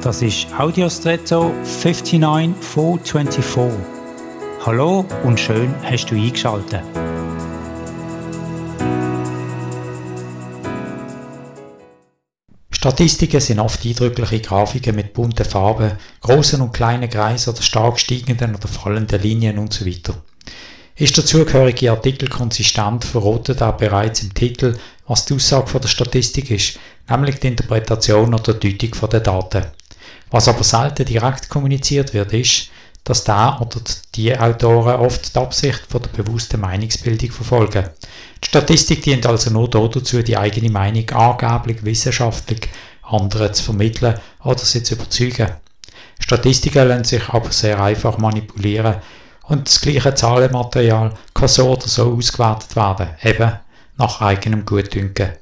Das ist Audiostretto 59424. Hallo und schön hast du eingeschaltet. Statistiken sind oft eindrückliche Grafiken mit bunten Farben, großen und kleinen Kreisen oder stark steigenden oder fallenden Linien usw. So ist der zugehörige Artikel konsistent, verrotet er bereits im Titel, was die Aussage von der Statistik ist, nämlich die Interpretation oder Deutung den Daten. Was aber selten direkt kommuniziert wird, ist, dass der oder die Autoren oft die Absicht von der bewussten Meinungsbildung verfolgen. Die Statistik dient also nur dazu, die eigene Meinung angeblich wissenschaftlich anderen zu vermitteln oder sie zu überzeugen. Statistiken lassen sich aber sehr einfach manipulieren und das gleiche Zahlenmaterial kann so oder so ausgewertet werden, eben nach eigenem Gutdünken.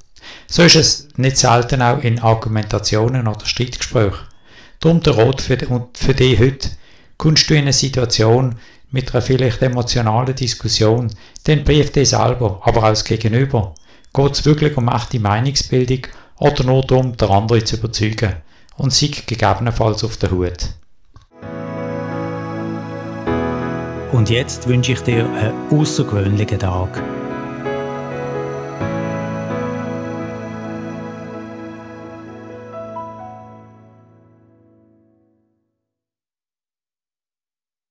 So ist es nicht selten auch in Argumentationen oder Streitgesprächen. Darum der Rot für, für dich heute. Kommst du in eine Situation mit einer vielleicht emotionalen Diskussion, dann brief dich selber, aber auch das Gegenüber. Geht es wirklich um echte Meinungsbildung oder nur darum, der andere zu überzeugen? Und sei gegebenenfalls auf der Hut. Und jetzt wünsche ich dir einen außergewöhnlichen Tag.